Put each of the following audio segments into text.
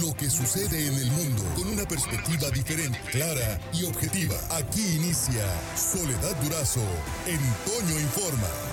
lo que sucede en el mundo con una perspectiva diferente, clara y objetiva. Aquí inicia Soledad Durazo en Toño Informa.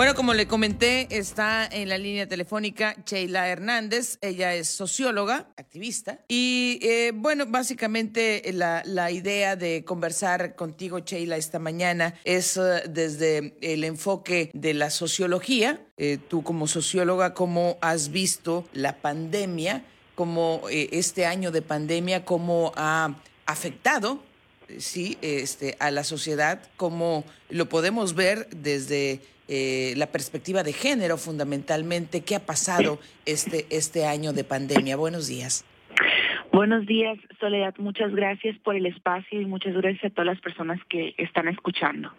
Bueno, como le comenté, está en la línea telefónica Sheila Hernández. Ella es socióloga, activista. Y eh, bueno, básicamente la, la, idea de conversar contigo, Sheila, esta mañana es uh, desde el enfoque de la sociología. Eh, tú como socióloga, ¿cómo has visto la pandemia? ¿Cómo eh, este año de pandemia, cómo ha afectado sí, este, a la sociedad, cómo lo podemos ver desde eh, la perspectiva de género fundamentalmente. ¿Qué ha pasado este, este año de pandemia? Buenos días. Buenos días, Soledad. Muchas gracias por el espacio y muchas gracias a todas las personas que están escuchando.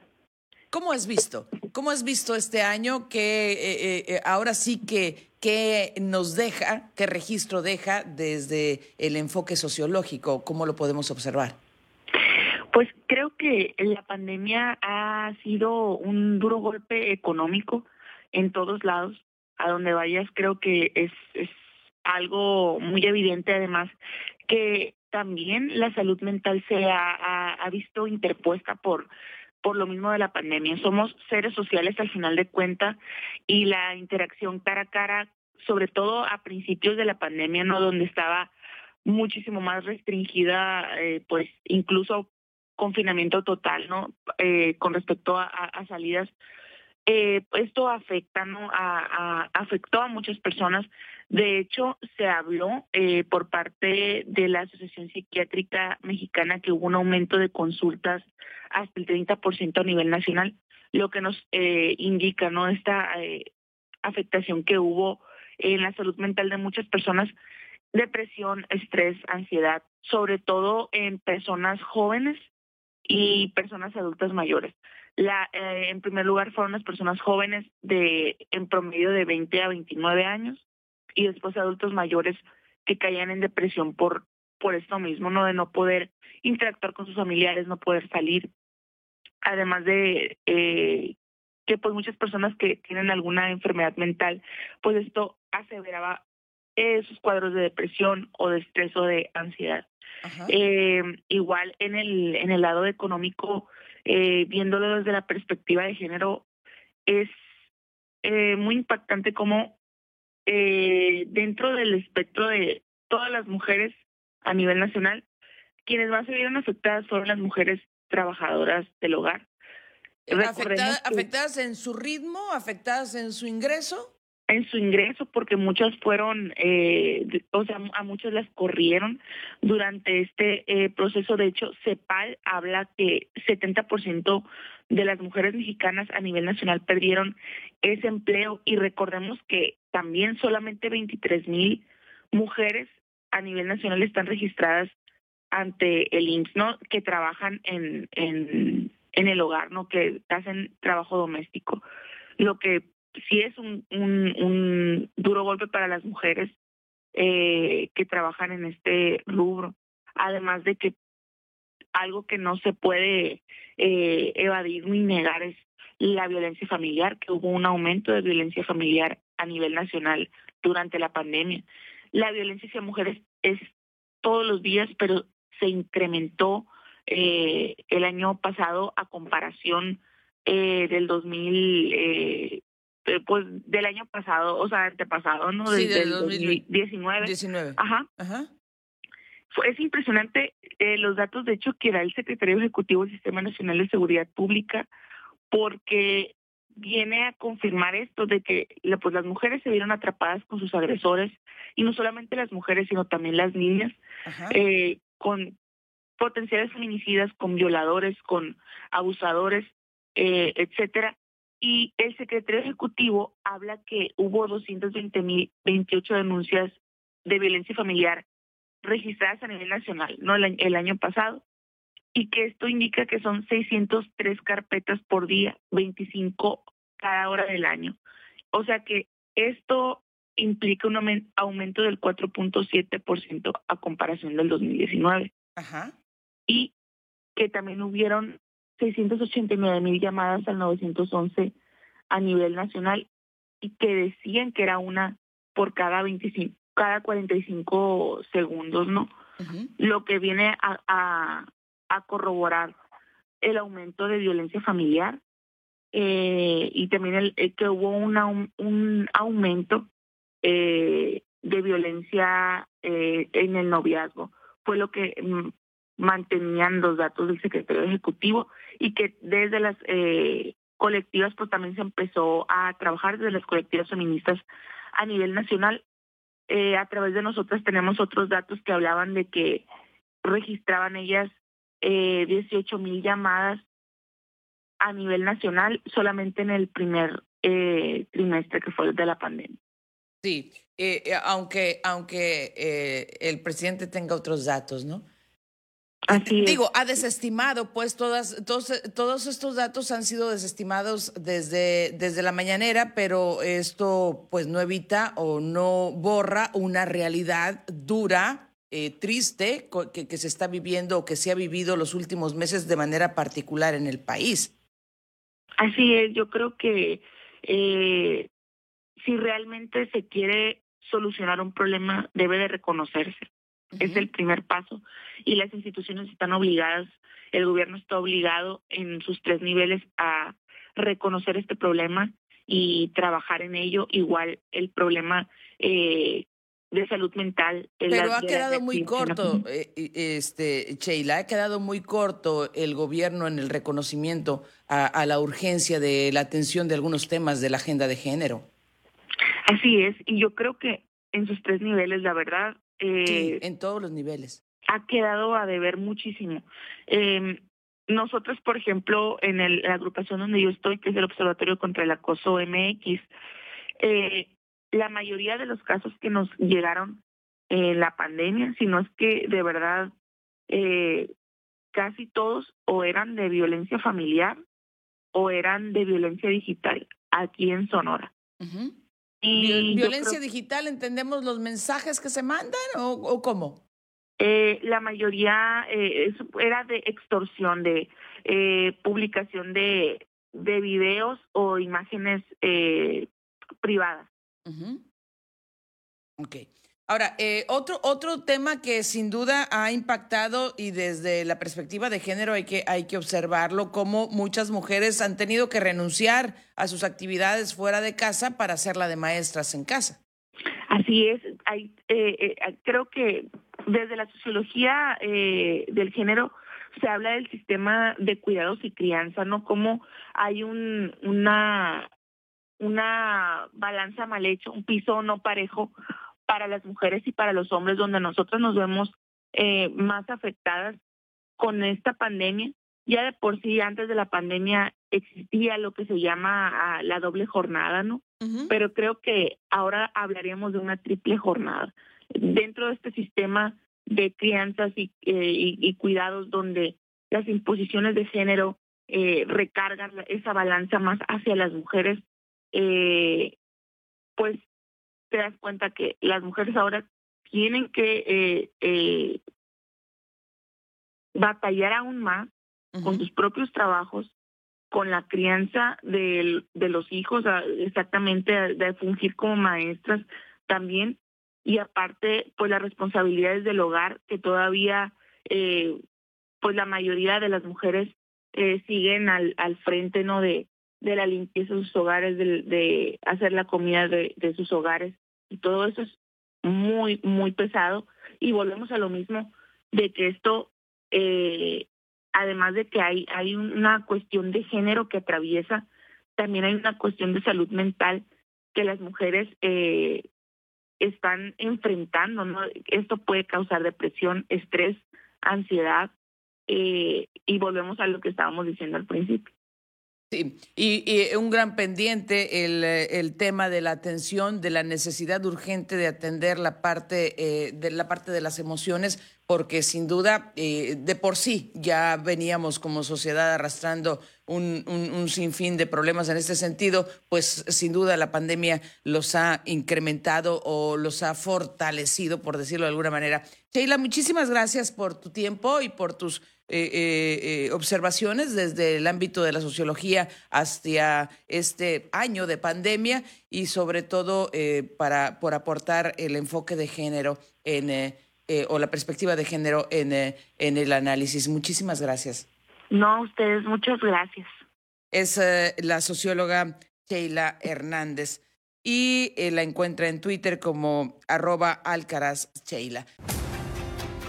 ¿Cómo has visto? ¿Cómo has visto este año que eh, eh, ahora sí que, que nos deja, qué registro deja desde el enfoque sociológico? ¿Cómo lo podemos observar? Pues creo que la pandemia ha sido un duro golpe económico en todos lados. A donde vayas creo que es, es algo muy evidente además que también la salud mental se ha, ha, visto interpuesta por por lo mismo de la pandemia. Somos seres sociales al final de cuentas y la interacción cara a cara, sobre todo a principios de la pandemia, no donde estaba muchísimo más restringida, eh, pues incluso confinamiento total, ¿no? Eh, con respecto a, salidas. Eh, esto afecta, ¿no? Afectó a muchas personas. De hecho, se habló eh, por parte de la Asociación Psiquiátrica Mexicana que hubo un aumento de consultas hasta el 30% a nivel nacional, lo que nos indica, ¿no? Esta afectación que hubo en la salud mental de muchas personas, depresión, estrés, ansiedad, sobre todo en personas jóvenes y personas adultas mayores. La, eh, en primer lugar fueron las personas jóvenes de en promedio de 20 a 29 años y después adultos mayores que caían en depresión por por esto mismo, no de no poder interactuar con sus familiares, no poder salir. Además de eh, que pues muchas personas que tienen alguna enfermedad mental, pues esto aseveraba eh, sus cuadros de depresión o de estrés o de ansiedad. Eh, igual en el, en el lado económico, eh, viéndolo desde la perspectiva de género, es eh, muy impactante cómo eh, dentro del espectro de todas las mujeres a nivel nacional, quienes más se vieron afectadas fueron las mujeres trabajadoras del hogar. Afectada, ¿Afectadas en su ritmo? ¿Afectadas en su ingreso? En su ingreso porque muchas fueron, eh, o sea, a muchas las corrieron durante este eh, proceso. De hecho, CEPAL habla que 70% de las mujeres mexicanas a nivel nacional perdieron ese empleo y recordemos que también solamente 23 mil mujeres a nivel nacional están registradas ante el IMSS, ¿no? Que trabajan en, en el hogar, ¿no? Que hacen trabajo doméstico. Lo que sí es un, duro golpe para las mujeres eh, que trabajan en este rubro. Además de que algo que no se puede eh, evadir ni negar es la violencia familiar, que hubo un aumento de violencia familiar a nivel nacional durante la pandemia. La violencia hacia mujeres es todos los días, pero se incrementó eh, el año pasado a comparación del 2000, eh, pues del año pasado, o sea, antepasado, ¿no? Sí, Desde del el 2019. 19. Ajá. Ajá. Es impresionante eh, los datos, de hecho, que da el Secretario Ejecutivo del Sistema Nacional de Seguridad Pública, porque viene a confirmar esto de que pues las mujeres se vieron atrapadas con sus agresores, y no solamente las mujeres, sino también las niñas, eh, con potenciales feminicidas, con violadores, con abusadores, eh, etcétera, y el secretario ejecutivo habla que hubo 220.028 denuncias de violencia familiar registradas a nivel nacional, no el, el año pasado, y que esto indica que son 603 carpetas por día, 25 cada hora del año. O sea que esto implica un aumento del 4.7% a comparación del 2019. Ajá. Y que también hubieron 689 mil llamadas al 911 a nivel nacional y que decían que era una por cada 25, cada 45 segundos, ¿no? Lo que viene a, a, corroborar el aumento de violencia familiar eh, y también el, que hubo una, un, aumento eh, de violencia eh, en el noviazgo. Fue lo que mm, mantenían los datos del secretario ejecutivo y que desde las eh, colectivas pues también se empezó a trabajar desde las colectivas feministas a nivel nacional. Eh, a través de nosotras tenemos otros datos que hablaban de que registraban ellas eh, 18 mil llamadas a nivel nacional solamente en el primer eh, trimestre que fue el de la pandemia. Sí, eh, aunque, aunque el presidente tenga otros datos, ¿no? Digo, ha desestimado, pues todas, todos, todos estos datos han sido desestimados desde, desde la mañanera, pero esto pues no evita o no borra una realidad dura, eh, triste, que, que, se está viviendo o que se ha vivido los últimos meses de manera particular en el país. Así es, yo creo que eh, si realmente se quiere solucionar un problema, debe de reconocerse es el primer paso y las instituciones están obligadas, el gobierno está obligado en sus tres niveles a reconocer este problema y trabajar en ello. Igual el problema eh, de salud mental. Pero ha quedado muy corto, eh, este Sheila, ha quedado muy corto el gobierno en el reconocimiento a, a, la urgencia de la atención de algunos temas de la agenda de género. Así es, y yo creo que en sus tres niveles, la verdad, eh, en todos los niveles. Ha quedado a deber muchísimo. Eh, nosotros, por ejemplo, en el, la agrupación donde yo estoy, que es el Observatorio contra el Acoso MX, eh, la mayoría de los casos que nos llegaron en la pandemia, si no es que de verdad eh, casi todos o eran de violencia familiar o eran de violencia digital aquí en Sonora. Y ¿Violencia digital entendemos los mensajes que se mandan o, cómo? Eh, la mayoría eh, era de extorsión, de eh, publicación de, de videos o imágenes eh, privadas. Ok. Ahora, eh, otro, otro tema que sin duda ha impactado y desde la perspectiva de género hay que, hay que observarlo, como muchas mujeres han tenido que renunciar a sus actividades fuera de casa para hacer la de maestras en casa. Así es, hay, eh, eh, creo que desde la sociología del género se habla del sistema de cuidados y crianza, ¿no? Como hay un, una, una balanza mal hecha, un piso no parejo para las mujeres y para los hombres, donde nosotros nos vemos eh, más afectadas con esta pandemia. Ya de por sí, antes de la pandemia existía lo que se llama ah, la doble jornada, ¿no? Pero creo que ahora hablaríamos de una triple jornada. Dentro de este sistema de crianzas y, eh, y, cuidados donde las imposiciones de género eh, recargan esa balanza más hacia las mujeres, eh, pues te das cuenta que las mujeres ahora tienen que eh, eh, batallar aún más con sus propios trabajos, con la crianza de, de los hijos, exactamente de fungir como maestras también, y aparte, pues las responsabilidades del hogar que todavía, eh, pues la mayoría de las mujeres eh, siguen al, al frente, ¿no? De, de la limpieza de sus hogares, de, de hacer la comida de, de sus hogares y todo eso es muy, muy pesado. Y volvemos a lo mismo de que esto, eh, además de que hay, hay una cuestión de género que atraviesa, también hay una cuestión de salud mental que las mujeres eh, están enfrentando. Esto puede causar depresión, estrés, ansiedad, eh, y volvemos a lo que estábamos diciendo al principio. Sí, y, un gran pendiente el, el, tema de la atención, de la necesidad urgente de atender la parte, eh, de la parte de las emociones, porque sin duda, eh, de por sí ya veníamos como sociedad arrastrando un, un, un, sinfín de problemas en este sentido, pues sin duda la pandemia los ha incrementado o los ha fortalecido, por decirlo de alguna manera. Sheila, muchísimas gracias por tu tiempo y por tus observaciones desde el ámbito de la sociología hasta este año de pandemia y sobre todo para por aportar el enfoque de género en o la perspectiva de género en, en el análisis. Muchísimas gracias. No, ustedes, muchas gracias. Es la socióloga Sheila Hernández y eh, la encuentra en Twitter como arroba alcaraz Sheila.